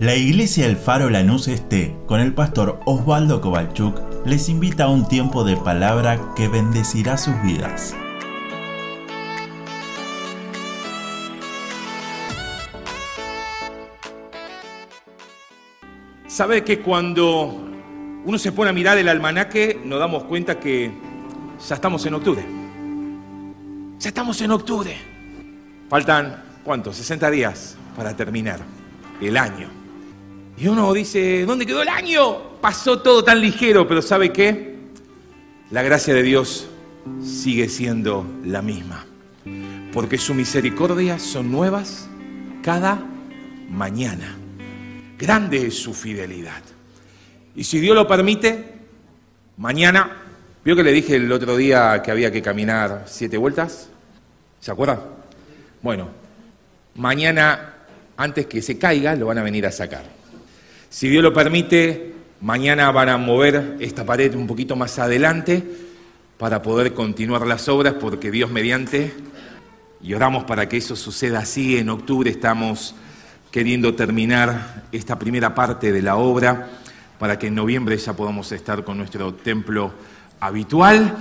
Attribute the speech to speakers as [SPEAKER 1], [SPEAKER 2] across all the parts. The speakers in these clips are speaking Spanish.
[SPEAKER 1] La Iglesia El Faro Lanús Este, con el pastor Osvaldo Kovalchuk, les invita a un tiempo de palabra que bendecirá sus vidas.
[SPEAKER 2] Sabe que cuando uno se pone a mirar el almanaque, nos damos cuenta que ya estamos en octubre. Ya estamos en octubre. Faltan, ¿cuántos? 60 días para terminar el año. Y uno dice, ¿dónde quedó el año? Pasó todo tan ligero, pero ¿sabe qué? La gracia de Dios sigue siendo la misma. Porque su misericordia son nuevas cada mañana. Grande es su fidelidad. Y si Dios lo permite, mañana, ¿vio que le dije el otro día que había que caminar siete vueltas? ¿Se acuerda? Bueno, mañana, antes que se caiga, lo van a venir a sacar. Si Dios lo permite, mañana van a mover esta pared un poquito más adelante para poder continuar las obras, porque Dios mediante, y oramos para que eso suceda así, en octubre estamos queriendo terminar esta primera parte de la obra para que en noviembre ya podamos estar con nuestro templo habitual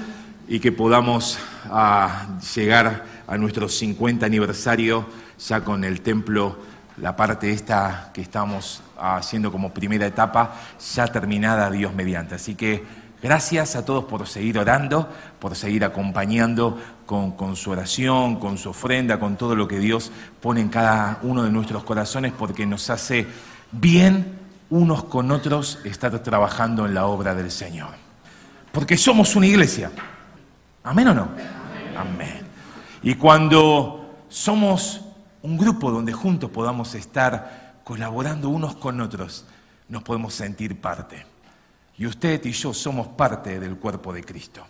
[SPEAKER 2] y que podamos ah, llegar a nuestro 50 aniversario ya con el templo la parte esta que estamos haciendo como primera etapa ya terminada Dios mediante. Así que gracias a todos por seguir orando, por seguir acompañando con, su oración, con su ofrenda, con todo lo que Dios pone en cada uno de nuestros corazones, porque nos hace bien unos con otros estar trabajando en la obra del Señor. Porque somos una iglesia. ¿Amén o no? Amén. Y cuando somos un grupo donde juntos podamos estar colaborando unos con otros, nos podemos sentir parte. Y usted y yo somos parte del cuerpo de Cristo.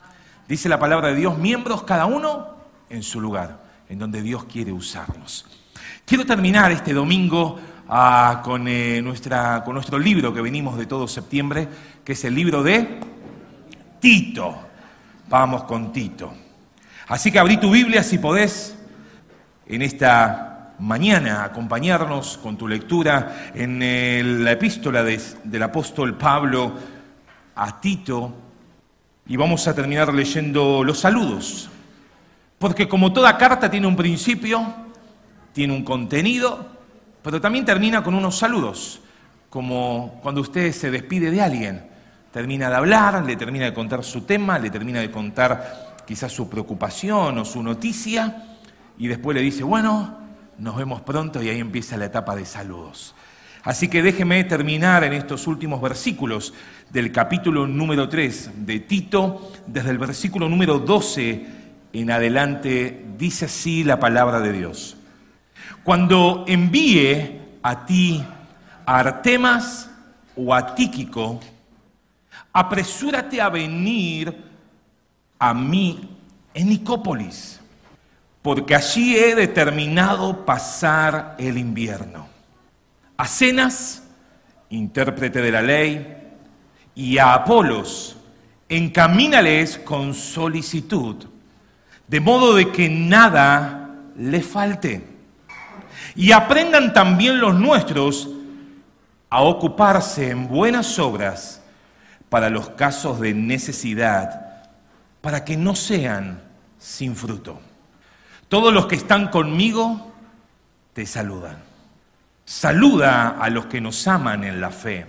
[SPEAKER 2] Dice la palabra de Dios, miembros cada uno en su lugar, en donde Dios quiere usarnos. Quiero terminar este domingo ah, con, eh, nuestra, con nuestro libro que venimos de todo septiembre, que es el libro de Tito. Vamos con Tito. Así que abrí tu Biblia si podés en esta mañana acompañarnos con tu lectura en la epístola del apóstol Pablo a Tito y vamos a terminar leyendo los saludos. Porque como toda carta tiene un principio, tiene un contenido, pero también termina con unos saludos, como cuando usted se despide de alguien, termina de hablar, le termina de contar su tema, le termina de contar quizás su preocupación o su noticia, y después le dice, bueno, nos vemos pronto y ahí empieza la etapa de saludos. Así que déjeme terminar en estos últimos versículos del capítulo número 3 de Tito, desde el versículo número 12 en adelante, dice así la palabra de Dios. Cuando envíe a ti a Artemas o a Tíquico, apresúrate a venir a mí en Nicópolis porque allí he determinado pasar el invierno. A Cenas, intérprete de la ley, y a Apolos, encamínales con solicitud, de modo de que nada le falte. Y aprendan también los nuestros a ocuparse en buenas obras para los casos de necesidad, para que no sean sin fruto. Todos los que están conmigo te saludan. Saluda a los que nos aman en la fe.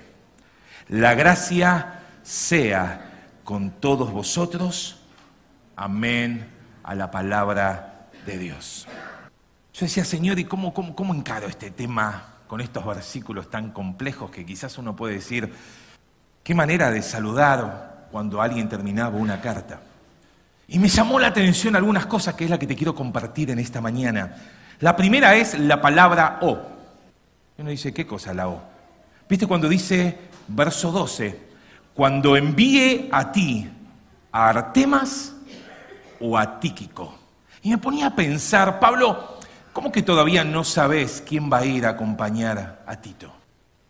[SPEAKER 2] La gracia sea con todos vosotros. Amén a la palabra de Dios. Yo decía, Señor, ¿y cómo, cómo, cómo encaro este tema con estos versículos tan complejos que quizás uno puede decir, qué manera de saludar cuando alguien terminaba una carta? Y me llamó la atención algunas cosas que es la que te quiero compartir en esta mañana. La primera es la palabra O. Uno dice, ¿qué cosa la O? ¿Viste cuando dice, verso 12, cuando envíe a ti a Artemas o a Tíquico? Y me ponía a pensar, Pablo, ¿cómo que todavía no sabes quién va a ir a acompañar a Tito?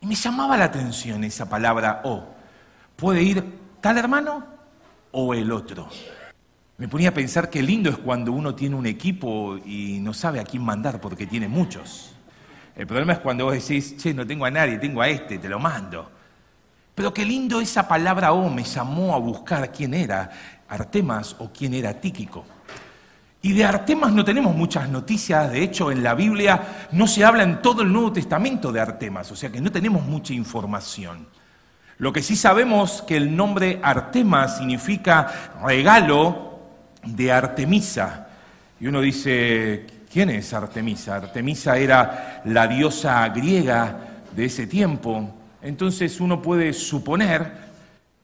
[SPEAKER 2] Y me llamaba la atención esa palabra O. ¿Puede ir tal hermano o el otro? Me ponía a pensar qué lindo es cuando uno tiene un equipo y no sabe a quién mandar porque tiene muchos. El problema es cuando vos decís, che, no tengo a nadie, tengo a este, te lo mando. Pero qué lindo esa palabra O me llamó a buscar quién era Artemas o quién era Tíquico. Y de Artemas no tenemos muchas noticias, de hecho en la Biblia no se habla en todo el Nuevo Testamento de Artemas, o sea que no tenemos mucha información. Lo que sí sabemos que el nombre Artemas significa regalo de Artemisa. Y uno dice, ¿quién es Artemisa? Artemisa era la diosa griega de ese tiempo. Entonces uno puede suponer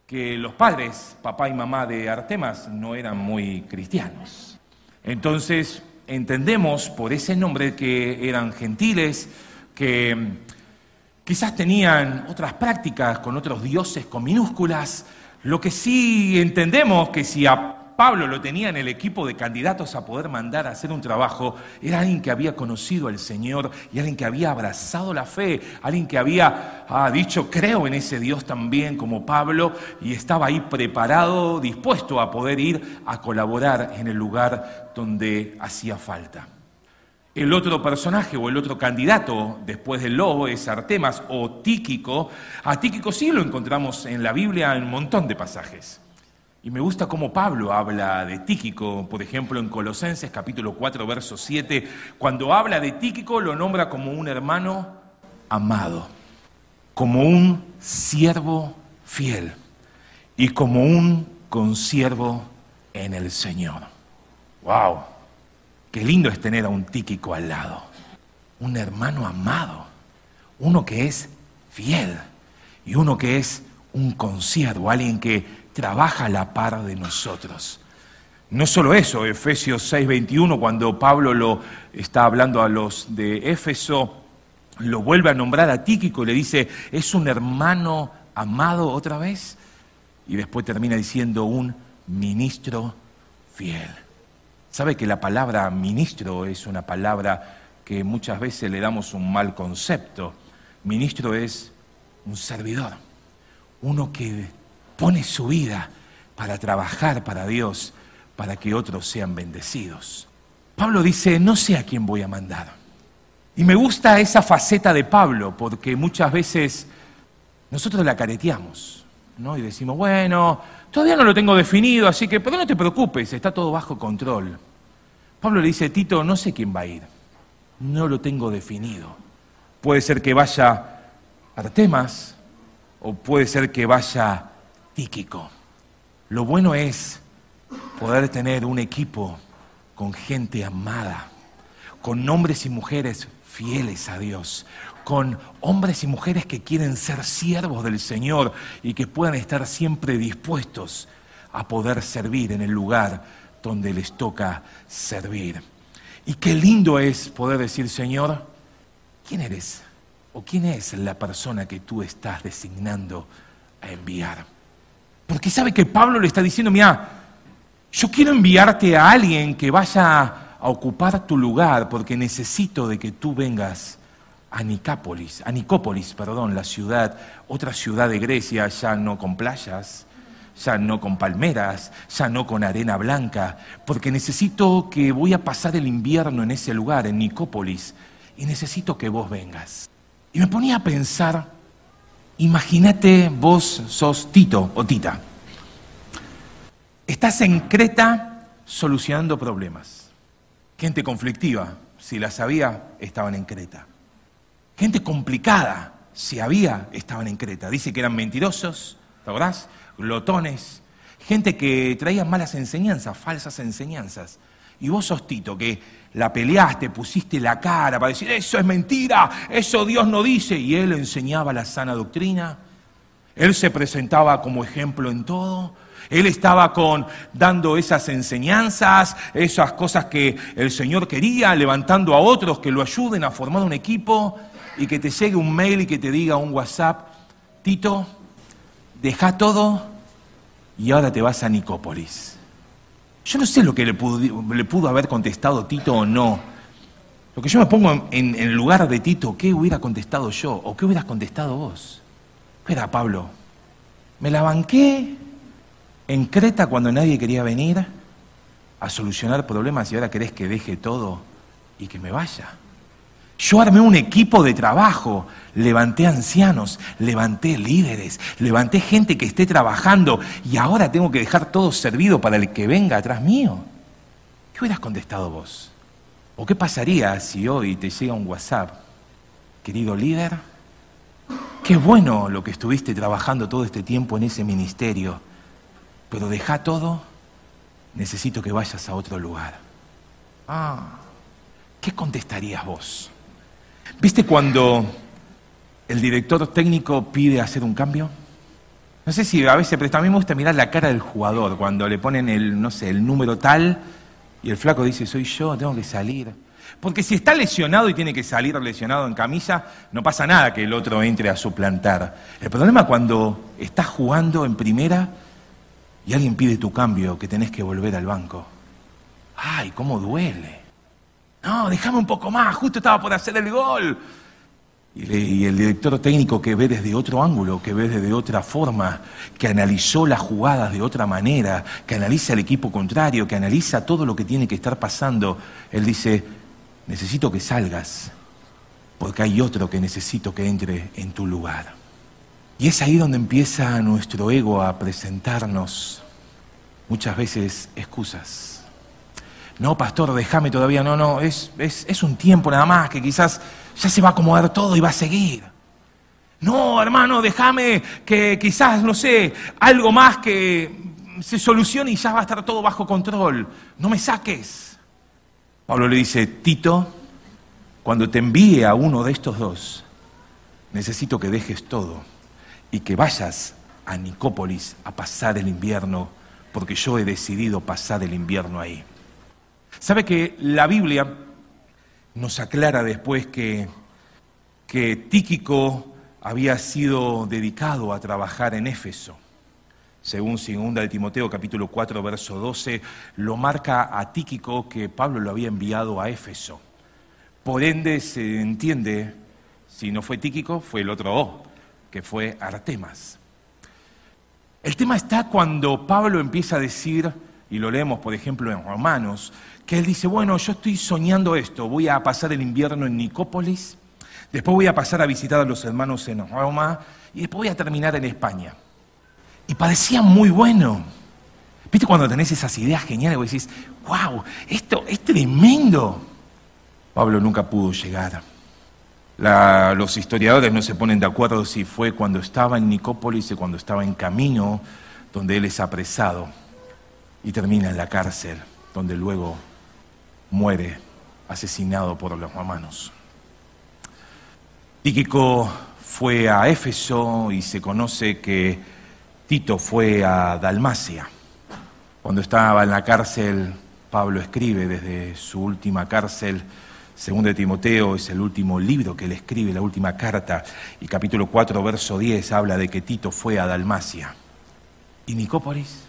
[SPEAKER 2] que los padres, papá y mamá de Artemas, no eran muy cristianos. Entonces, entendemos por ese nombre que eran gentiles, que quizás tenían otras prácticas con otros dioses con minúsculas. Lo que sí entendemos que si a Pablo lo tenía en el equipo de candidatos a poder mandar a hacer un trabajo, era alguien que había conocido al Señor y alguien que había abrazado la fe, alguien que había dicho, creo en ese Dios también como Pablo, y estaba ahí preparado, dispuesto a poder ir a colaborar en el lugar donde hacía falta. El otro personaje o el otro candidato después del lobo es Artemas o Tíquico. A Tíquico sí lo encontramos en la Biblia en un montón de pasajes. Y me gusta cómo Pablo habla de Tíquico, por ejemplo, en Colosenses capítulo 4, verso 7, cuando habla de Tíquico lo nombra como un hermano amado, como un siervo fiel y como un consiervo en el Señor. ¡Wow! Qué lindo es tener a un Tíquico al lado, un hermano amado, uno que es fiel y uno que es un consiervo, alguien que trabaja a la par de nosotros. No solo eso, Efesios 6:21, cuando Pablo lo está hablando a los de Éfeso, lo vuelve a nombrar a Tíquico y le dice, es un hermano amado otra vez. Y después termina diciendo un ministro fiel. ¿Sabe que la palabra ministro es una palabra que muchas veces le damos un mal concepto? Ministro es un servidor, uno que pone su vida para trabajar para Dios, para que otros sean bendecidos. Pablo dice, no sé a quién voy a mandar. Y me gusta esa faceta de Pablo, porque muchas veces nosotros la careteamos, ¿no? Y decimos, bueno, todavía no lo tengo definido, así que, pero no te preocupes, está todo bajo control. Pablo le dice, Tito, no sé quién va a ir, no lo tengo definido. Puede ser que vaya Artemas, o puede ser que vaya Lo bueno es poder tener un equipo con gente amada, con hombres y mujeres fieles a Dios, con hombres y mujeres que quieren ser siervos del Señor y que puedan estar siempre dispuestos a poder servir en el lugar donde les toca servir. Y qué lindo es poder decir, Señor, ¿quién eres? ¿O quién es la persona que tú estás designando a enviar? Porque sabe que Pablo le está diciendo, mira, yo quiero enviarte a alguien que vaya a ocupar tu lugar porque necesito de que tú vengas a Nicópolis, a Nicópolis, perdón, la ciudad, otra ciudad de Grecia, ya no con playas, ya no con palmeras, ya no con arena blanca, porque necesito que voy a pasar el invierno en ese lugar, en Nicópolis, y necesito que vos vengas. Y me ponía a pensar Imagínate vos sos Tito o Tita. Estás en Creta solucionando problemas. Gente conflictiva, si las había, estaban en Creta. Gente complicada, si había, estaban en Creta. Dice que eran mentirosos, ¿te acordás? Glotones. Gente que traía malas enseñanzas, falsas enseñanzas. Y vos sos Tito, que la peleaste, pusiste la cara para decir, eso es mentira, eso Dios no dice. Y él enseñaba la sana doctrina. Él se presentaba como ejemplo en todo. Él estaba con, dando esas enseñanzas, esas cosas que el Señor quería, levantando a otros que lo ayuden a formar un equipo y que te llegue un mail y que te diga un WhatsApp, Tito, deja todo y ahora te vas a Nicópolis. Yo no sé lo que le pudo, haber contestado Tito o no. Lo que yo me pongo en, el lugar de Tito, ¿qué hubiera contestado yo? ¿O qué hubieras contestado vos? Espera, Pablo, me la banqué en Creta cuando nadie quería venir a solucionar problemas y ahora querés que deje todo y que me vaya. Yo armé un equipo de trabajo, levanté ancianos, levanté líderes, levanté gente que esté trabajando y ahora tengo que dejar todo servido para el que venga atrás mío. ¿Qué hubieras contestado vos? ¿O qué pasaría si hoy te llega un WhatsApp? Querido líder, qué bueno lo que estuviste trabajando todo este tiempo en ese ministerio, pero deja todo, necesito que vayas a otro lugar. Ah, ¿qué contestarías vos? ¿Viste cuando el director técnico pide hacer un cambio? No sé si a veces, pero a mí me gusta mirar la cara del jugador cuando le ponen el, no sé, el número tal y el flaco dice, soy yo, tengo que salir. Porque si está lesionado y tiene que salir lesionado en camisa, no pasa nada que el otro entre a suplantar. El problema cuando estás jugando en primera y alguien pide tu cambio, que tenés que volver al banco. ¡Ay, cómo duele! No, déjame un poco más, justo estaba por hacer el gol. Y, el director técnico que ve desde otro ángulo, que ve desde otra forma, que analizó las jugadas de otra manera, que analiza el equipo contrario, que analiza todo lo que tiene que estar pasando, él dice, necesito que salgas, porque hay otro que necesito que entre en tu lugar. Y es ahí donde empieza nuestro ego a presentarnos muchas veces excusas no, pastor, déjame todavía, no, no, es, es, un tiempo nada más, que quizás ya se va a acomodar todo y va a seguir. No, hermano, déjame que quizás, no sé, algo más que se solucione y ya va a estar todo bajo control. No me saques. Pablo le dice, Tito, cuando te envíe a uno de estos dos, necesito que dejes todo y que vayas a Nicópolis a pasar el invierno, porque yo he decidido pasar el invierno ahí. ¿Sabe que la Biblia nos aclara después que, que Tíquico había sido dedicado a trabajar en Éfeso? Según 2 de Timoteo capítulo 4 verso 12, lo marca a Tíquico que Pablo lo había enviado a Éfeso. Por ende se entiende, si no fue Tíquico, fue el otro O, que fue Artemas. El tema está cuando Pablo empieza a decir, y lo leemos por ejemplo en Romanos, que él dice, bueno, yo estoy soñando esto, voy a pasar el invierno en Nicópolis, después voy a pasar a visitar a los hermanos en Roma y después voy a terminar en España. Y parecía muy bueno. ¿Viste cuando tenés esas ideas geniales y decís, wow, esto es tremendo? Pablo nunca pudo llegar. los historiadores no se ponen de acuerdo si fue cuando estaba en Nicópolis o cuando estaba en camino, donde él es apresado y termina en la cárcel, donde luego muere asesinado por los romanos. Tíquico fue a Éfeso y se conoce que Tito fue a Dalmacia. Cuando estaba en la cárcel, Pablo escribe desde su última cárcel, segundo de Timoteo es el último libro que él escribe, la última carta, y capítulo 4, verso 10 habla de que Tito fue a Dalmacia. ¿Y Nicópolis?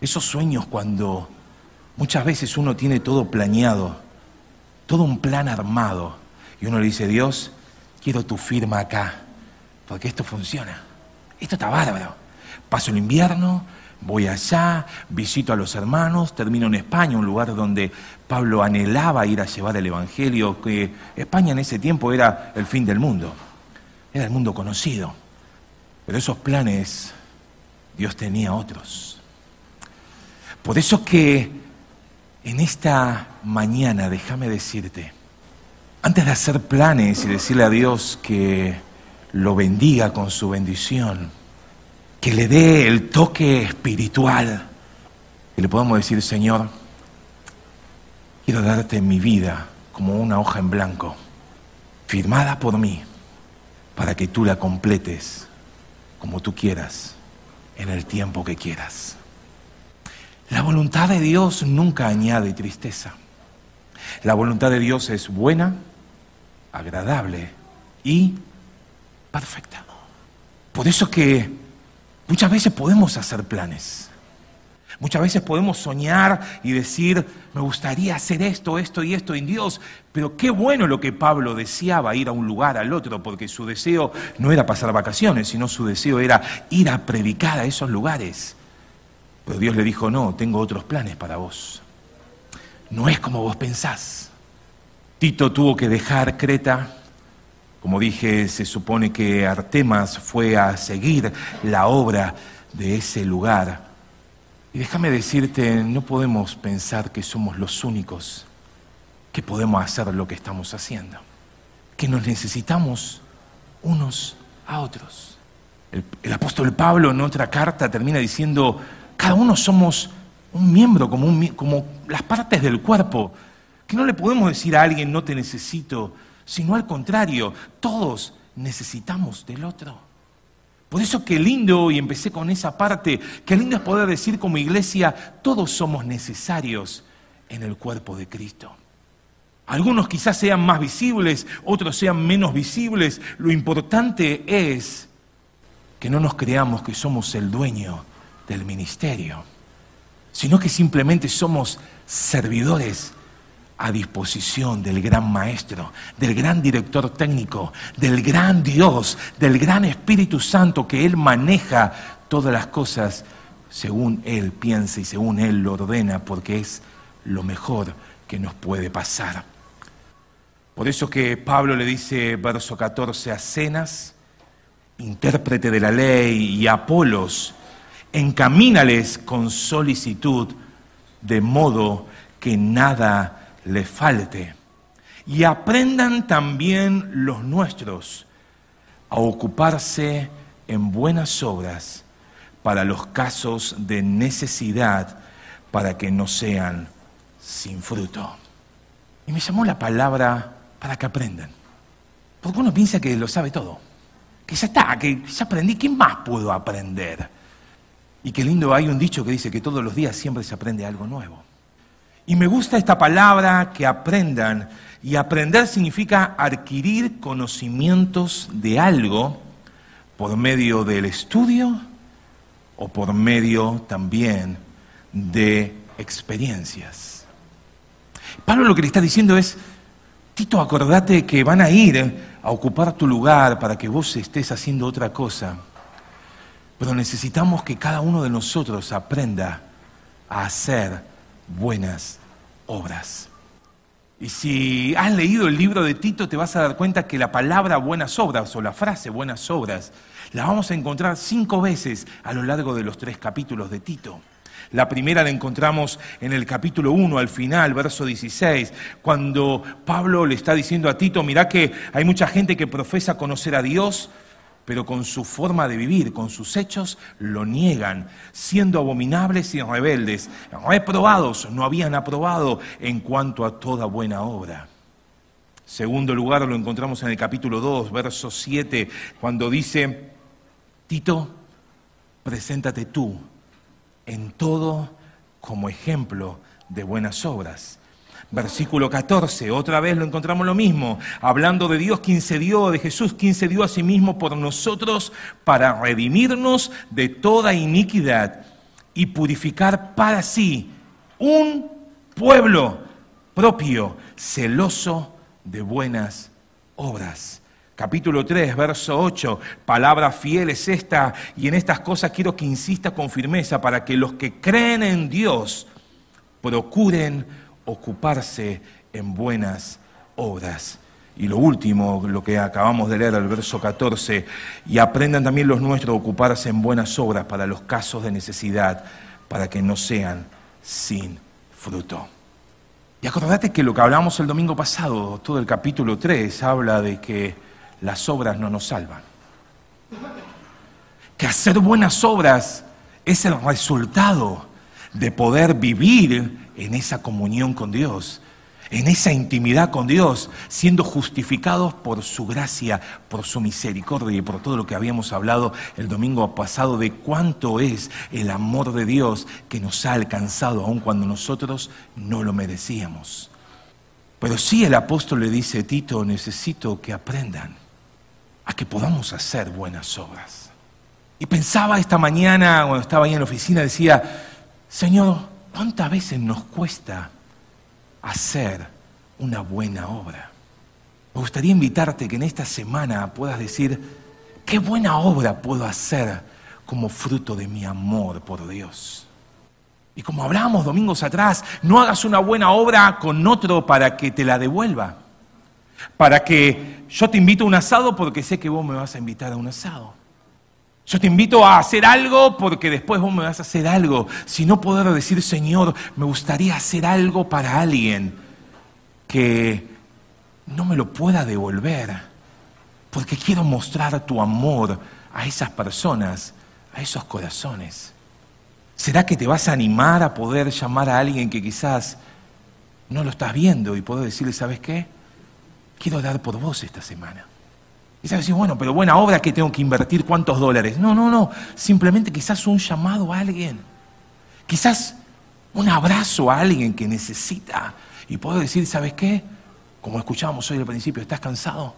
[SPEAKER 2] Esos sueños cuando Muchas veces uno tiene todo planeado, todo un plan armado, y uno le dice, Dios, quiero tu firma acá, porque esto funciona. Esto está bárbaro. Paso el invierno, voy allá, visito a los hermanos, termino en España, un lugar donde Pablo anhelaba ir a llevar el Evangelio, que España en ese tiempo era el fin del mundo, era el mundo conocido. Pero esos planes Dios tenía otros. Por eso que en esta mañana, déjame decirte, antes de hacer planes y decirle a Dios que lo bendiga con su bendición, que le dé el toque espiritual, y le podamos decir, Señor, quiero darte mi vida como una hoja en blanco, firmada por mí, para que tú la completes como tú quieras, en el tiempo que quieras. La voluntad de Dios nunca añade tristeza. La voluntad de Dios es buena, agradable y perfecta. Por eso que muchas veces podemos hacer planes. Muchas veces podemos soñar y decir, me gustaría hacer esto, esto y esto en Dios, pero qué bueno lo que Pablo deseaba, ir a un lugar al otro, porque su deseo no era pasar vacaciones, sino su deseo era ir a predicar a esos lugares. Pero Dios le dijo, no, tengo otros planes para vos. No es como vos pensás. Tito tuvo que dejar Creta. Como dije, se supone que Artemas fue a seguir la obra de ese lugar. Y déjame decirte, no podemos pensar que somos los únicos que podemos hacer lo que estamos haciendo, que nos necesitamos unos a otros. El, apóstol Pablo en otra carta termina diciendo, cada uno somos un miembro, como, las partes del cuerpo, que no le podemos decir a alguien no te necesito, sino al contrario, todos necesitamos del otro. Por eso qué lindo, y empecé con esa parte, qué lindo es poder decir como iglesia, todos somos necesarios en el cuerpo de Cristo. Algunos quizás sean más visibles, otros sean menos visibles. Lo importante es que no nos creamos que somos el dueño del ministerio, sino que simplemente somos servidores a disposición del gran maestro, del gran director técnico, del gran Dios, del gran Espíritu Santo que Él maneja todas las cosas según Él piensa y según Él lo ordena, porque es lo mejor que nos puede pasar. Por eso que Pablo le dice, verso 14, a Cenas, intérprete de la ley, y a Apolos, encamínales con solicitud, de modo que nada le falte. Y aprendan también los nuestros a ocuparse en buenas obras para los casos de necesidad, para que no sean sin fruto. Y me llamó la palabra para que aprendan. Porque uno piensa que lo sabe todo, que ya está, que ya aprendí, ¿qué más puedo aprender? Y qué lindo, hay un dicho que dice que todos los días siempre se aprende algo nuevo. Y me gusta esta palabra que aprendan. Y aprender significa adquirir conocimientos de algo por medio del estudio o por medio también de experiencias. Pablo lo que le está diciendo es, Tito, acordate que van a ir a ocupar tu lugar para que vos estés haciendo otra cosa. Pero necesitamos que cada uno de nosotros aprenda a hacer buenas obras. Y si has leído el libro de Tito, te vas a dar cuenta que la palabra buenas obras o la frase buenas obras la vamos a encontrar cinco veces a lo largo de los tres capítulos de Tito. La primera la encontramos en el capítulo 1, al final, verso 16, cuando Pablo le está diciendo a Tito, mira que hay mucha gente que profesa conocer a Dios, pero con su forma de vivir, con sus hechos, lo niegan, siendo abominables y rebeldes, reprobados, no habían aprobado en cuanto a toda buena obra. Segundo lugar lo encontramos en el capítulo 2, verso 7, cuando dice, Tito, preséntate tú en todo como ejemplo de buenas obras Versículo 14, otra vez lo encontramos lo mismo, hablando de Dios, quien se dio, de Jesús, quien se dio a sí mismo por nosotros para redimirnos de toda iniquidad y purificar para sí un pueblo propio, celoso de buenas obras. Capítulo 3, verso 8, palabra fiel es esta, y en estas cosas quiero que insista con firmeza para que los que creen en Dios procuren ocuparse en buenas obras. Y lo último, lo que acabamos de leer, el verso 14, y aprendan también los nuestros a ocuparse en buenas obras para los casos de necesidad, para que no sean sin fruto. Y acordate que lo que hablamos el domingo pasado, todo el capítulo 3, habla de que las obras no nos salvan. Que hacer buenas obras es el resultado de poder vivir en esa comunión con Dios, en esa intimidad con Dios, siendo justificados por su gracia, por su misericordia y por todo lo que habíamos hablado el domingo pasado de cuánto es el amor de Dios que nos ha alcanzado aun cuando nosotros no lo merecíamos. Pero sí el apóstol le dice, Tito, necesito que aprendan a que podamos hacer buenas obras. Y pensaba esta mañana, cuando estaba ahí en la oficina, decía, Señor, ¿Cuántas veces nos cuesta hacer una buena obra? Me gustaría invitarte que en esta semana puedas decir, ¿qué buena obra puedo hacer como fruto de mi amor por Dios? Y como hablábamos domingos atrás, no hagas una buena obra con otro para que te la devuelva. Para que yo te invito a un asado porque sé que vos me vas a invitar a un asado. Yo te invito a hacer algo porque después vos me vas a hacer algo. Si no poder decir, Señor, me gustaría hacer algo para alguien que no me lo pueda devolver. Porque quiero mostrar tu amor a esas personas, a esos corazones. ¿Será que te vas a animar a poder llamar a alguien que quizás no lo estás viendo y poder decirle, ¿sabes qué? Quiero dar por vos esta semana. Y sabes bueno, pero buena obra que tengo que invertir cuántos dólares. No, no, no. Simplemente quizás un llamado a alguien. Quizás un abrazo a alguien que necesita. Y puedo decir, ¿sabes qué? Como escuchábamos hoy al principio, ¿estás cansado?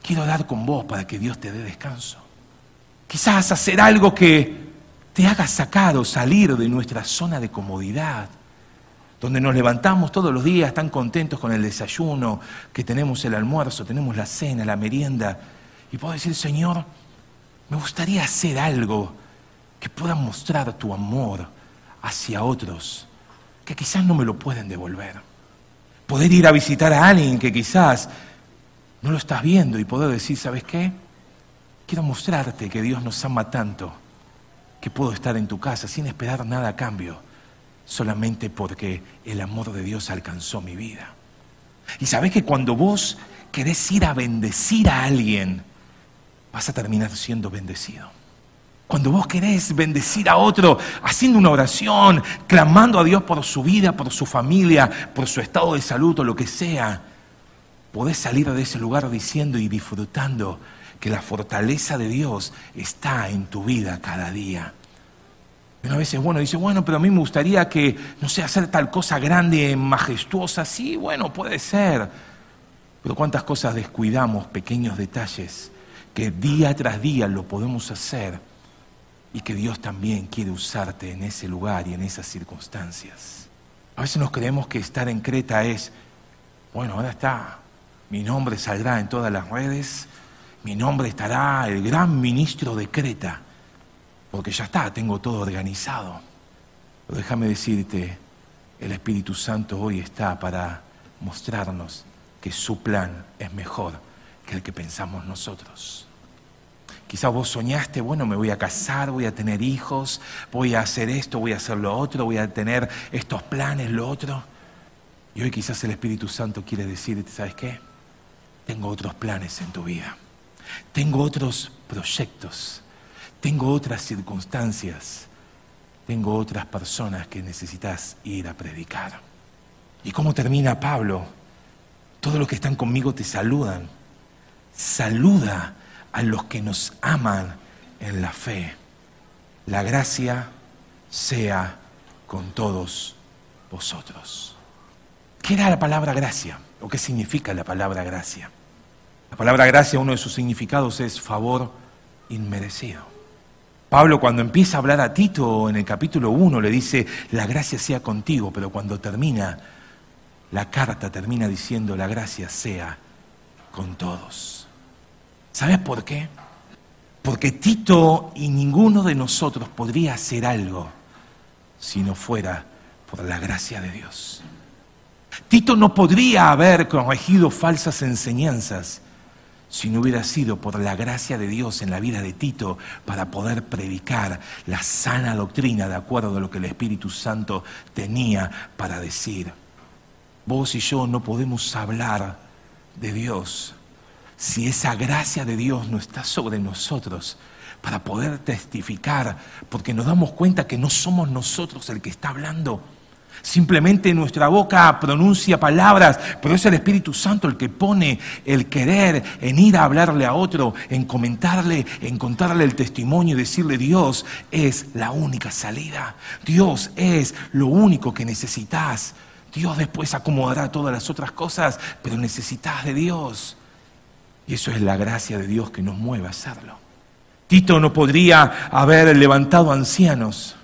[SPEAKER 2] Quiero dar con vos para que Dios te dé descanso. Quizás hacer algo que te haga sacar o salir de nuestra zona de comodidad donde nos levantamos todos los días tan contentos con el desayuno, que tenemos el almuerzo, tenemos la cena, la merienda, y puedo decir, Señor, me gustaría hacer algo que pueda mostrar tu amor hacia otros que quizás no me lo pueden devolver. Poder ir a visitar a alguien que quizás no lo estás viendo y poder decir, ¿sabes qué? Quiero mostrarte que Dios nos ama tanto que puedo estar en tu casa sin esperar nada a cambio, solamente porque el amor de Dios alcanzó mi vida. Y sabes que cuando vos querés ir a bendecir a alguien, vas a terminar siendo bendecido. Cuando vos querés bendecir a otro haciendo una oración, clamando a Dios por su vida, por su familia, por su estado de salud o lo que sea, podés salir de ese lugar diciendo y disfrutando que la fortaleza de Dios está en tu vida cada día. Y a veces, bueno, dice, bueno, pero a mí me gustaría que, no sé, hacer tal cosa grande, majestuosa. Sí, bueno, puede ser. Pero cuántas cosas descuidamos, pequeños detalles, que día tras día lo podemos hacer y que Dios también quiere usarte en ese lugar y en esas circunstancias. A veces nos creemos que estar en Creta es, bueno, ahora está, mi nombre saldrá en todas las redes, mi nombre estará el gran ministro de Creta, porque ya está, tengo todo organizado. Pero déjame decirte, el Espíritu Santo hoy está para mostrarnos que su plan es mejor que el que pensamos nosotros. Quizás vos soñaste, bueno, me voy a casar, voy a tener hijos, voy a hacer esto, voy a hacer lo otro, voy a tener estos planes, lo otro. Y hoy quizás el Espíritu Santo quiere decirte, ¿sabes qué? Tengo otros planes en tu vida. Tengo otros proyectos. Tengo otras circunstancias. Tengo otras personas que necesitas ir a predicar. ¿Y cómo termina Pablo? Todos los que están conmigo te saludan. Saluda a los que nos aman en la fe. La gracia sea con todos vosotros. ¿Qué era la palabra gracia? ¿O qué significa la palabra gracia? La palabra gracia, uno de sus significados es favor inmerecido. Pablo cuando empieza a hablar a Tito en el capítulo 1 le dice, la gracia sea contigo, pero cuando termina, la carta termina diciendo, la gracia sea con todos. ¿Sabes por qué? Porque Tito y ninguno de nosotros podría hacer algo si no fuera por la gracia de Dios. Tito no podría haber corregido falsas enseñanzas si no hubiera sido por la gracia de Dios en la vida de Tito para poder predicar la sana doctrina de acuerdo a lo que el Espíritu Santo tenía para decir. Vos y yo no podemos hablar de Dios si esa gracia de Dios no está sobre nosotros para poder testificar, porque nos damos cuenta que no somos nosotros el que está hablando. Simplemente nuestra boca pronuncia palabras, pero es el Espíritu Santo el que pone el querer en ir a hablarle a otro, en comentarle, en contarle el testimonio y decirle Dios es la única salida. Dios es lo único que necesitas. Dios después acomodará todas las otras cosas, pero necesitas de Dios. Y eso es la gracia de Dios que nos mueve a hacerlo. Tito no podría haber levantado ancianos,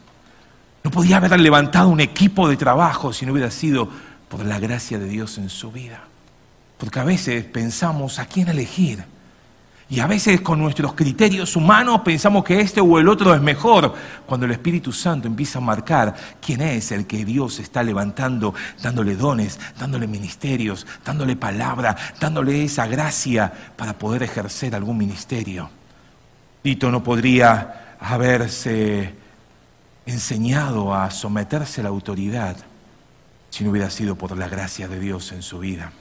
[SPEAKER 2] no podía haber levantado un equipo de trabajo si no hubiera sido por la gracia de Dios en su vida. Porque a veces pensamos a quién elegir. Y a veces con nuestros criterios humanos pensamos que este o el otro es mejor, cuando el Espíritu Santo empieza a marcar quién es el que Dios está levantando, dándole dones, dándole ministerios, dándole palabra, dándole esa gracia para poder ejercer algún ministerio. Tito no podría haberse enseñado a someterse a la autoridad si no hubiera sido por la gracia de Dios en su vida.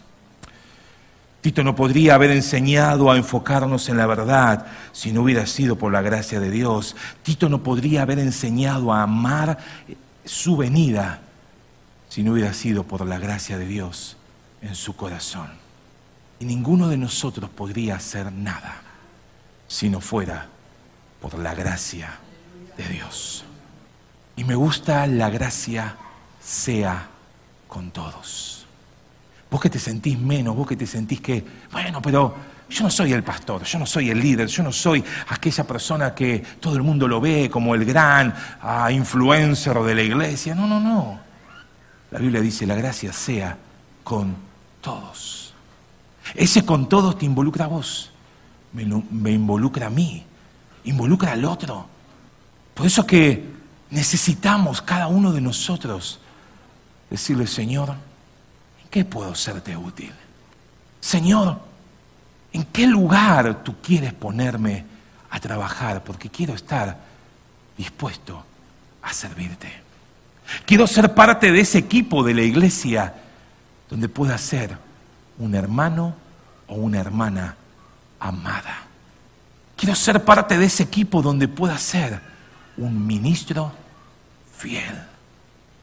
[SPEAKER 2] Tito no podría haber enseñado a enfocarnos en la verdad si no hubiera sido por la gracia de Dios. Tito no podría haber enseñado a amar su venida si no hubiera sido por la gracia de Dios en su corazón. Y ninguno de nosotros podría hacer nada si no fuera por la gracia de Dios. Y me gusta la gracia sea con todos. Vos que te sentís menos, vos que te sentís que, bueno, pero yo no soy el pastor, yo no soy el líder, yo no soy aquella persona que todo el mundo lo ve como el gran ah, influencer de la iglesia. No, no, no. La Biblia dice, la gracia sea con todos. Ese con todos te involucra a vos, me, me involucra a mí, involucra al otro. Por eso que necesitamos cada uno de nosotros decirle, Señor, qué puedo serte útil? Señor, ¿en qué lugar tú quieres ponerme a trabajar? Porque quiero estar dispuesto a servirte. Quiero ser parte de ese equipo de la iglesia donde pueda ser un hermano o una hermana amada. Quiero ser parte de ese equipo donde pueda ser un ministro fiel.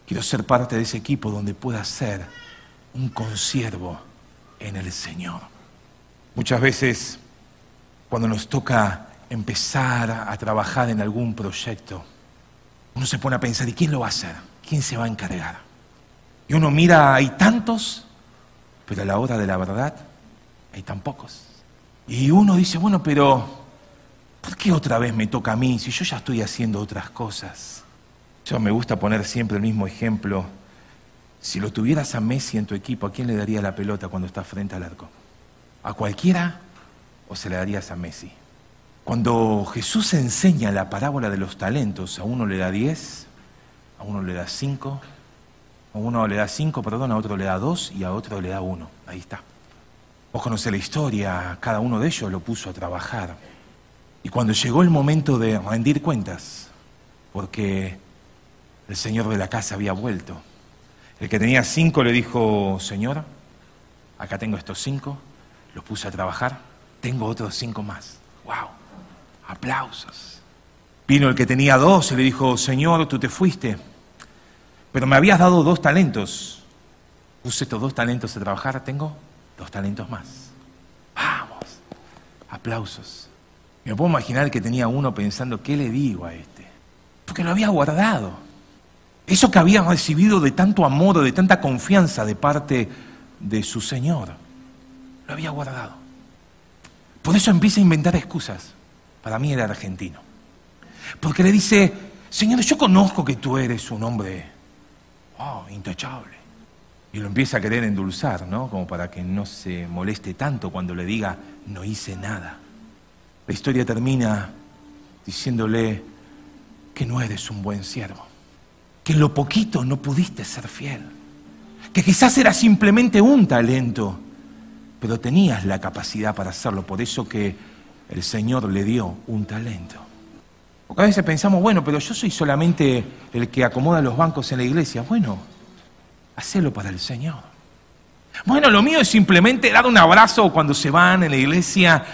[SPEAKER 2] Quiero ser parte de ese equipo donde pueda ser un consiervo en el Señor. Muchas veces, cuando nos toca empezar a trabajar en algún proyecto, uno se pone a pensar, ¿y quién lo va a hacer? ¿Quién se va a encargar? Y uno mira, hay tantos, pero a la hora de la verdad hay tan pocos. Y uno dice, bueno, pero ¿por qué otra vez me toca a mí si yo ya estoy haciendo otras cosas? Yo me gusta poner siempre el mismo ejemplo si lo tuvieras a Messi en tu equipo, ¿a quién le daría la pelota cuando está frente al arco? ¿A cualquiera o se le darías a Messi? Cuando Jesús enseña la parábola de los talentos, a uno le da diez, a uno le da cinco, a uno le da cinco, perdón, a otro le da dos y a otro le da uno. Ahí está. Vos conocés la historia, cada uno de ellos lo puso a trabajar. Y cuando llegó el momento de rendir cuentas, porque el señor de la casa había vuelto, el que tenía cinco le dijo, Señor, acá tengo estos cinco, los puse a trabajar, tengo otros cinco más. ¡Wow! Aplausos. Vino el que tenía dos y le dijo, Señor, tú te fuiste, pero me habías dado dos talentos. Puse estos dos talentos a trabajar, tengo dos talentos más. Vamos, aplausos. Me puedo imaginar que tenía uno pensando, ¿qué le digo a este? Porque lo había guardado. Eso que había recibido de tanto amor, de tanta confianza de parte de su Señor, lo había guardado. Por eso empieza a inventar excusas. Para mí era argentino. Porque le dice, Señor, yo conozco que tú eres un hombre oh, intachable. Y lo empieza a querer endulzar, ¿no? Como para que no se moleste tanto cuando le diga, no hice nada. La historia termina diciéndole que no eres un buen siervo que lo poquito no pudiste ser fiel, que quizás era simplemente un talento, pero tenías la capacidad para hacerlo, por eso que el Señor le dio un talento. Porque a veces pensamos, bueno, pero yo soy solamente el que acomoda los bancos en la iglesia. Bueno, hacelo para el Señor. Bueno, lo mío es simplemente dar un abrazo cuando se van en la iglesia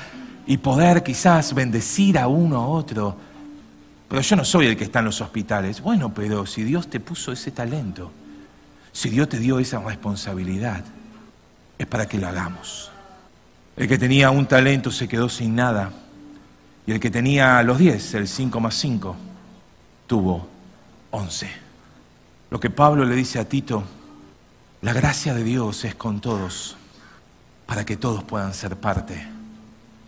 [SPEAKER 2] y poder quizás bendecir a uno a otro. Pero yo no soy el que está en los hospitales. Bueno, pero si Dios te puso ese talento, si Dios te dio esa responsabilidad, es para que lo hagamos. El que tenía un talento se quedó sin nada. Y el que tenía los 10, el 5 más 5, tuvo 11. Lo que Pablo le dice a Tito, la gracia de Dios es con todos, para que todos puedan ser parte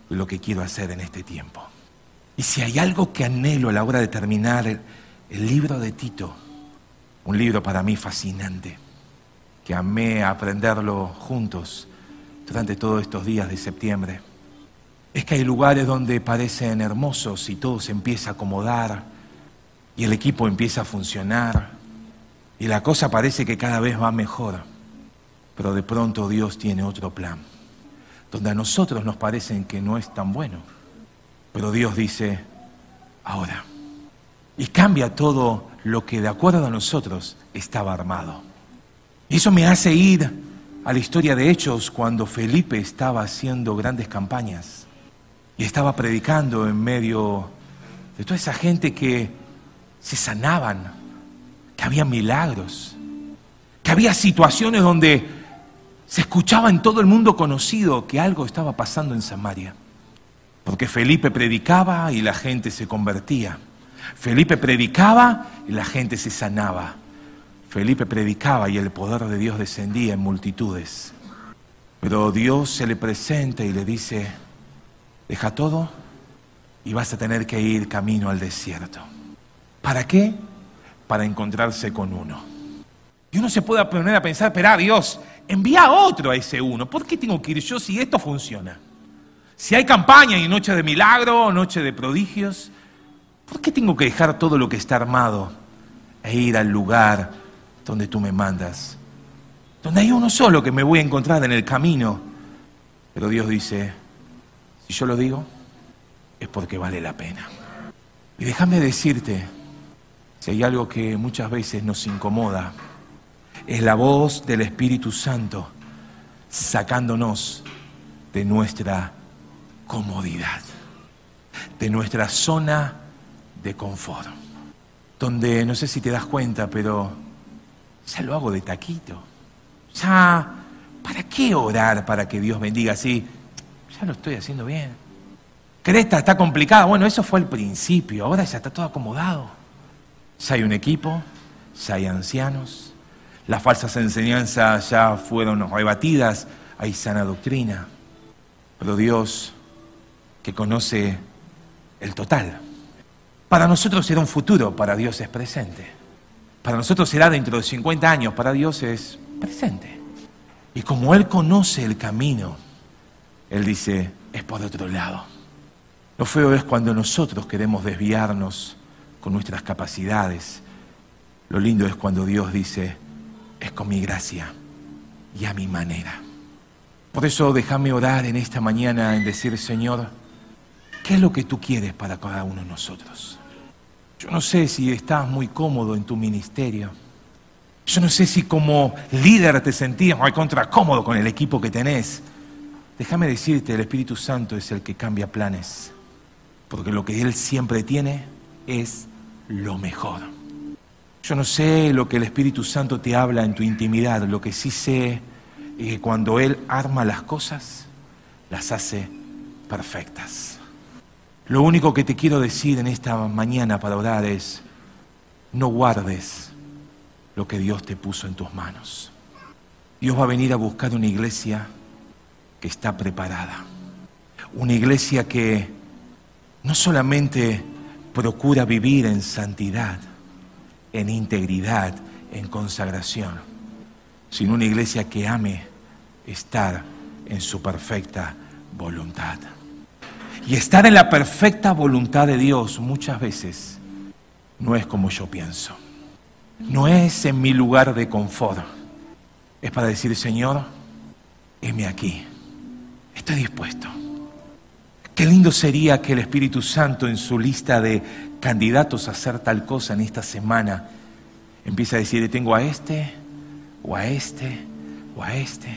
[SPEAKER 2] de lo que quiero hacer en este tiempo. Y si hay algo que anhelo a la hora de terminar el, libro de Tito, un libro para mí fascinante, que amé aprenderlo juntos durante todos estos días de septiembre, es que hay lugares donde parecen hermosos y todo se empieza a acomodar y el equipo empieza a funcionar y la cosa parece que cada vez va mejor. Pero de pronto Dios tiene otro plan, donde a nosotros nos parecen que no es tan bueno. Pero Dios dice, ahora. Y cambia todo lo que de acuerdo a nosotros estaba armado. Y eso me hace ir a la historia de Hechos cuando Felipe estaba haciendo grandes campañas y estaba predicando en medio de toda esa gente que se sanaban, que había milagros, que había situaciones donde se escuchaba en todo el mundo conocido que algo estaba pasando en Samaria. Porque Felipe predicaba y la gente se convertía. Felipe predicaba y la gente se sanaba. Felipe predicaba y el poder de Dios descendía en multitudes. Pero Dios se le presenta y le dice, deja todo y vas a tener que ir camino al desierto. ¿Para qué? Para encontrarse con uno. Y uno se puede poner a pensar, pero Dios, envía otro a ese uno. ¿Por qué tengo que ir yo si esto funciona? Si hay campaña y noche de milagro, noche de prodigios, ¿por qué tengo que dejar todo lo que está armado e ir al lugar donde tú me mandas, donde hay uno solo que me voy a encontrar en el camino. Pero Dios dice, si yo lo digo, es porque vale la pena. Y déjame decirte, si hay algo que muchas veces nos incomoda, es la voz del Espíritu Santo sacándonos de nuestra comodidad, de nuestra zona de confort, donde no sé si te das cuenta, pero ya lo hago de taquito. Ya, ¿para qué orar para que Dios bendiga así? Ya lo estoy haciendo bien. Creta está complicada. Bueno, eso fue el principio. Ahora ya está todo acomodado. Ya hay un equipo, ya hay ancianos. Las falsas enseñanzas ya fueron rebatidas. Hay sana doctrina. Pero Dios, que conoce el total, para nosotros será un futuro, para Dios es presente. Para nosotros será dentro de 50 años, para Dios es presente. Y como Él conoce el camino, Él dice, es por otro lado. Lo feo es cuando nosotros queremos desviarnos con nuestras capacidades. Lo lindo es cuando Dios dice, es con mi gracia y a mi manera. Por eso déjame orar en esta mañana en decir, Señor, ¿qué es lo que tú quieres para cada uno de nosotros? Yo no sé si estás muy cómodo en tu ministerio. Yo no sé si como líder te sentías muy contra cómodo con el equipo que tenés. Déjame decirte, el Espíritu Santo es el que cambia planes. Porque lo que Él siempre tiene es lo mejor. Yo no sé lo que el Espíritu Santo te habla en tu intimidad. Lo que sí sé es que cuando Él arma las cosas, las hace perfectas. Lo único que te quiero decir en esta mañana para orar es, no guardes lo que Dios te puso en tus manos. Dios va a venir a buscar una iglesia que está preparada. Una iglesia que no solamente procura vivir en santidad, en integridad, en consagración, sino una iglesia que ame estar en su perfecta voluntad. Y estar en la perfecta voluntad de Dios muchas veces no es como yo pienso. No es en mi lugar de confort. Es para decir, Señor, heme aquí. Estoy dispuesto. Qué lindo sería que el Espíritu Santo en su lista de candidatos a hacer tal cosa en esta semana empiece a decir, tengo a este, o a este, o a este.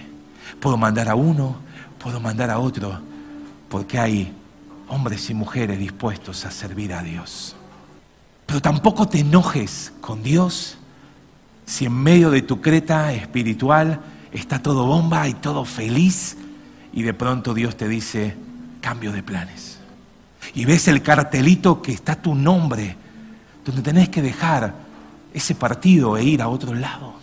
[SPEAKER 2] Puedo mandar a uno, puedo mandar a otro, porque hay hombres y mujeres dispuestos a servir a Dios. Pero tampoco te enojes con Dios si en medio de tu creta espiritual está todo bomba y todo feliz y de pronto Dios te dice cambio de planes. Y ves el cartelito que está tu nombre, donde tenés que dejar ese partido e ir a otro lado.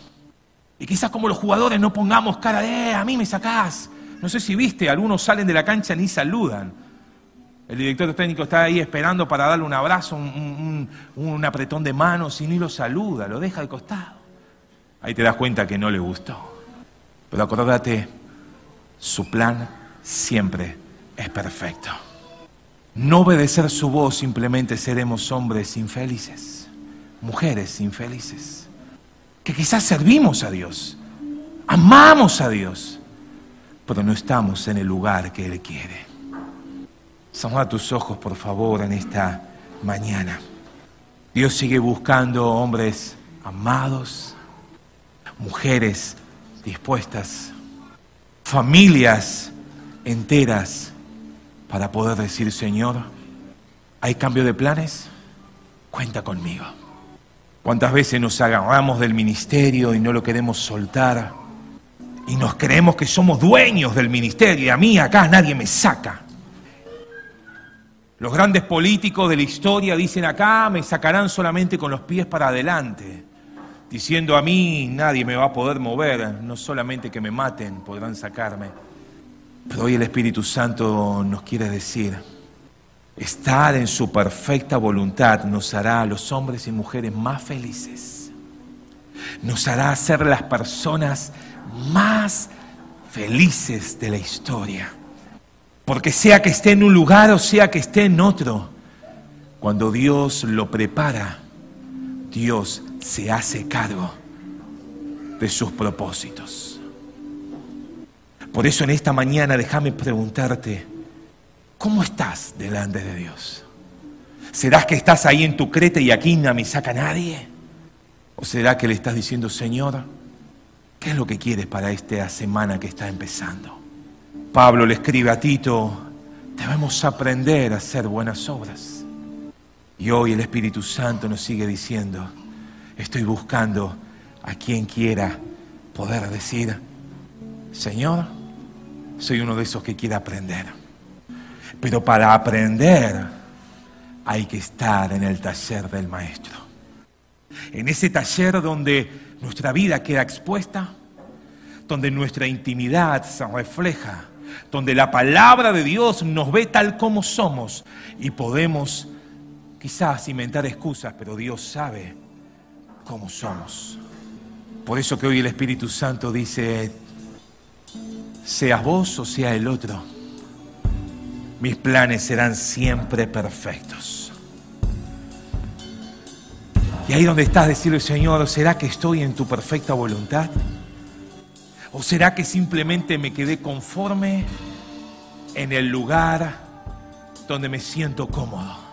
[SPEAKER 2] Y quizás como los jugadores no pongamos cara de, eh, a mí me sacás. No sé si viste, algunos salen de la cancha ni saludan. El director técnico está ahí esperando para darle un abrazo, un, apretón de manos y ni lo saluda, lo deja de costado. Ahí te das cuenta que no le gustó. Pero acordate, su plan siempre es perfecto. no obedecer su voz, simplemente seremos hombres infelices, mujeres infelices, que quizás servimos a Dios, amamos a Dios, pero no estamos en el lugar que Él quiere. Cerra tus ojos, por favor, en esta mañana. Dios sigue buscando hombres amados, mujeres dispuestas, familias enteras para poder decir, Señor, ¿hay cambio de planes? Cuenta conmigo. ¿Cuántas veces nos agarramos del ministerio y no lo queremos soltar? Y nos creemos que somos dueños del ministerio y a mí acá nadie me saca. Los grandes políticos de la historia dicen acá me sacarán solamente con los pies para adelante, diciendo a mí nadie me va a poder mover, no solamente que me maten podrán sacarme. Pero hoy el Espíritu Santo nos quiere decir, estar en su perfecta voluntad nos hará a los hombres y mujeres más felices, nos hará ser las personas más felices de la historia. Porque sea que esté en un lugar o sea que esté en otro, cuando Dios lo prepara, Dios se hace cargo de sus propósitos. Por eso en esta mañana déjame preguntarte, ¿cómo estás delante de Dios? ¿Serás que estás ahí en tu creta y aquí no me saca nadie? ¿O será que le estás diciendo, Señor, ¿qué es lo que quieres para esta semana que está empezando? Pablo le escribe a Tito, debemos aprender a hacer buenas obras. Y hoy el Espíritu Santo nos sigue diciendo, estoy buscando a quien quiera poder decir, Señor, soy uno de esos que quiere aprender. Pero para aprender hay que estar en el taller del Maestro. En ese taller donde nuestra vida queda expuesta, donde nuestra intimidad se refleja donde la palabra de Dios nos ve tal como somos y podemos quizás inventar excusas, pero Dios sabe cómo somos. Por eso que hoy el Espíritu Santo dice, seas vos o sea el otro, mis planes serán siempre perfectos. Y ahí donde estás, decirle, Señor, ¿será que estoy en tu perfecta voluntad? ¿O será que simplemente me quedé conforme en el lugar donde me siento cómodo?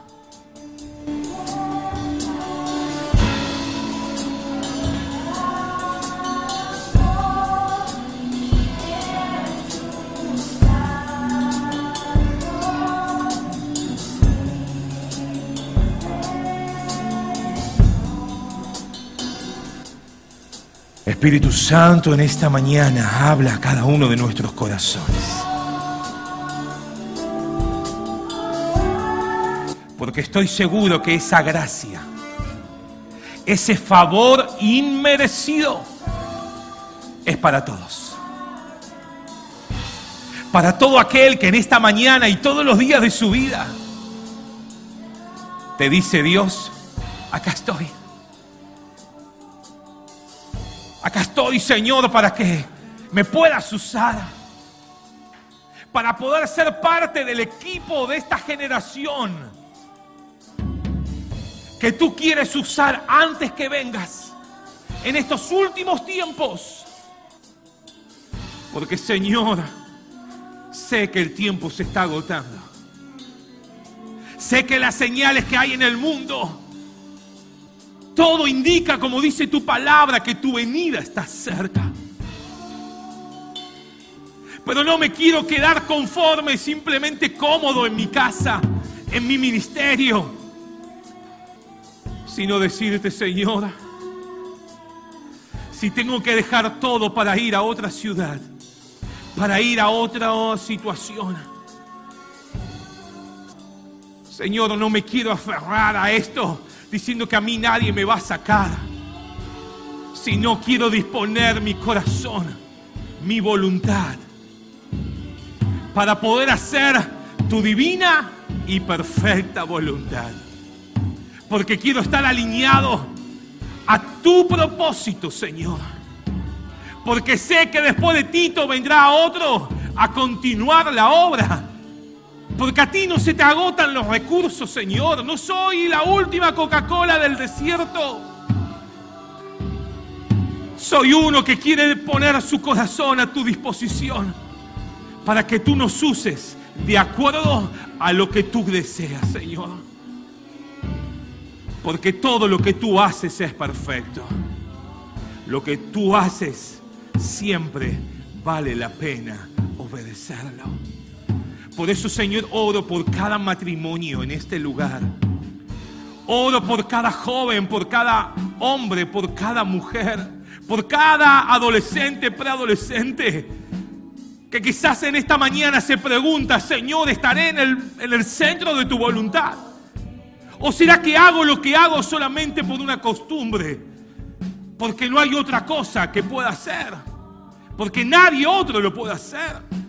[SPEAKER 2] Espíritu Santo, en esta mañana habla a cada uno de nuestros corazones. Porque estoy seguro que esa gracia, ese favor inmerecido, es para todos. Para todo aquel que en esta mañana y todos los días de su vida te dice Dios, acá estoy. Acá estoy, Señor, para que me puedas usar. Para poder ser parte del equipo de esta generación que tú quieres usar antes que vengas en estos últimos tiempos. Porque, Señor, sé que el tiempo se está agotando. Sé que las señales que hay en el mundo todo indica, como dice tu palabra, que tu venida está cerca. Pero no me quiero quedar conforme, simplemente cómodo en mi casa, en mi ministerio, sino decirte, Señora, si tengo que dejar todo para ir a otra ciudad, para ir a otra situación, Señor, no me quiero aferrar a esto diciendo que a mí nadie me va a sacar. Si no quiero disponer mi corazón, mi voluntad, para poder hacer tu divina y perfecta voluntad. Porque quiero estar alineado a tu propósito, Señor. Porque sé que después de Tito vendrá otro a continuar la obra Porque a ti no se te agotan los recursos, Señor. No soy la última Coca-Cola del desierto. Soy uno que quiere poner su corazón a tu disposición para que tú nos uses de acuerdo a lo que tú deseas, Señor. Porque todo lo que tú haces es perfecto. Lo que tú haces siempre vale la pena obedecerlo. Por eso, Señor, oro por cada matrimonio en este lugar. Oro por cada joven, por cada hombre, por cada mujer, por cada adolescente, preadolescente, que quizás en esta mañana se pregunta, Señor, ¿estaré en el, en el centro de tu voluntad? ¿O será que hago lo que hago solamente por una costumbre? Porque no hay otra cosa que pueda hacer. Porque nadie otro lo puede hacer.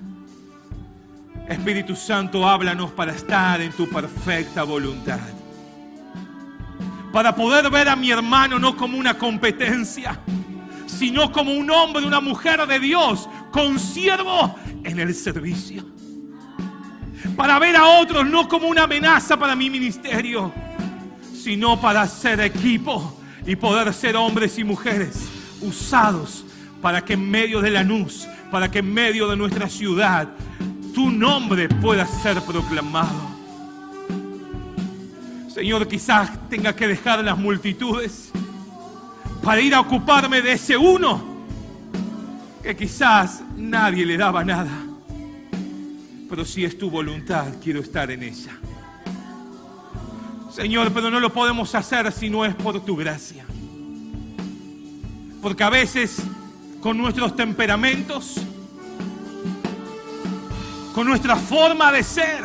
[SPEAKER 2] Espíritu Santo, háblanos para estar en tu perfecta voluntad. Para poder ver a mi hermano no como una competencia, sino como un hombre, una mujer de Dios, con siervo en el servicio. Para ver a otros no como una amenaza para mi ministerio, sino para ser equipo y poder ser hombres y mujeres usados para que en medio de la luz, para que en medio de nuestra ciudad, tu nombre pueda ser proclamado. Señor, quizás tenga que dejar las multitudes para ir a ocuparme de ese uno que quizás nadie le daba nada. Pero si es tu voluntad, quiero estar en ella. Señor, pero no lo podemos hacer si no es por tu gracia. Porque a veces con nuestros temperamentos, con nuestra forma de ser.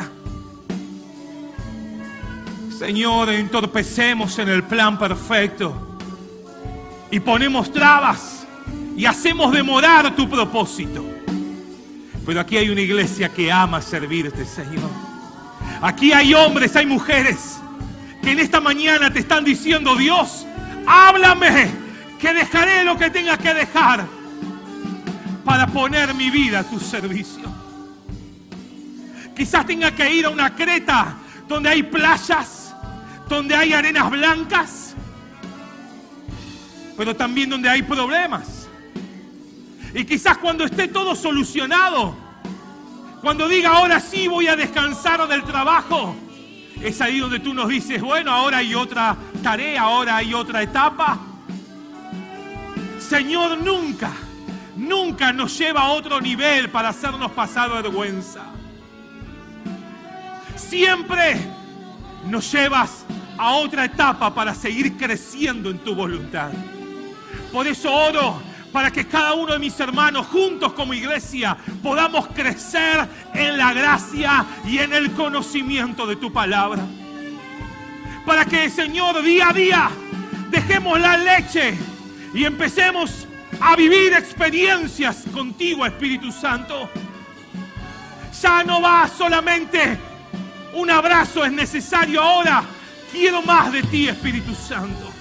[SPEAKER 2] Señor, entorpecemos en el plan perfecto y ponemos trabas y hacemos demorar tu propósito. Pero aquí hay una iglesia que ama servirte, Señor. Aquí hay hombres, hay mujeres que en esta mañana te están diciendo, Dios, háblame, que dejaré lo que tenga que dejar para poner mi vida a tu servicio. Quizás tenga que ir a una creta donde hay playas, donde hay arenas blancas, pero también donde hay problemas. Y quizás cuando esté todo solucionado, cuando diga ahora sí voy a descansar del trabajo, es ahí donde tú nos dices, bueno, ahora hay otra tarea, ahora hay otra etapa. Señor, nunca, nunca nos lleva a otro nivel para hacernos pasar vergüenza siempre nos llevas a otra etapa para seguir creciendo en tu voluntad. Por eso oro para que cada uno de mis hermanos juntos como iglesia podamos crecer en la gracia y en el conocimiento de tu palabra. Para que, Señor, día a día dejemos la leche y empecemos a vivir experiencias contigo, Espíritu Santo. Ya no va solamente un abrazo es necesario ahora. Quiero más de ti, Espíritu Santo.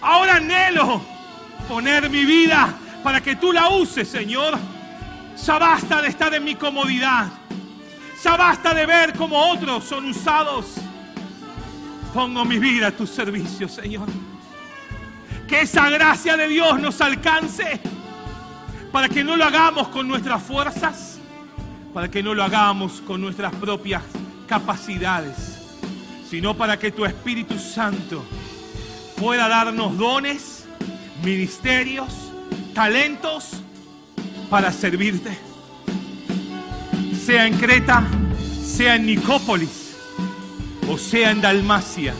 [SPEAKER 2] Ahora anhelo poner mi vida para que tú la uses, Señor. Ya basta de estar en mi comodidad. Ya basta de ver cómo otros son usados. Pongo mi vida a tu servicio, Señor. Que esa gracia de Dios nos alcance para que no lo hagamos con nuestras fuerzas, para que no lo hagamos con nuestras propias capacidades, sino para que tu Espíritu Santo pueda darnos dones, ministerios, talentos para servirte. Sea en Creta, sea en Nicópolis o sea en Dalmacia.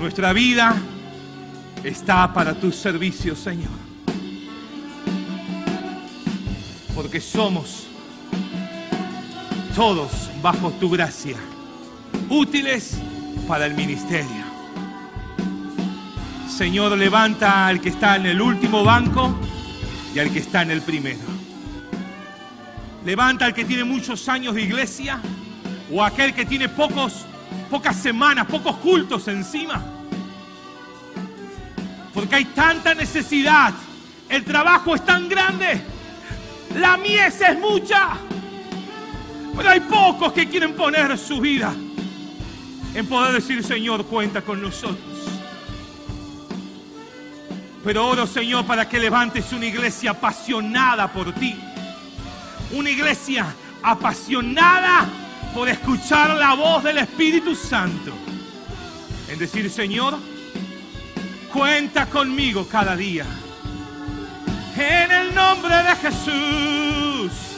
[SPEAKER 2] Nuestra vida está para tu servicio, Señor. Porque somos todos bajo tu gracia, útiles para el ministerio. Señor, levanta al que está en el último banco y al que está en el primero. Levanta al que tiene muchos años de iglesia o aquel que tiene pocos, pocas semanas, pocos cultos encima. Porque hay tanta necesidad. El trabajo es tan grande. La mies es mucha Pero hay pocos que quieren poner su vida en poder decir, Señor, cuenta con nosotros. Pero oro, Señor, para que levantes una iglesia apasionada por ti. Una iglesia apasionada por escuchar la voz del Espíritu Santo. En decir, Señor, cuenta conmigo cada día. En el nombre de Jesús.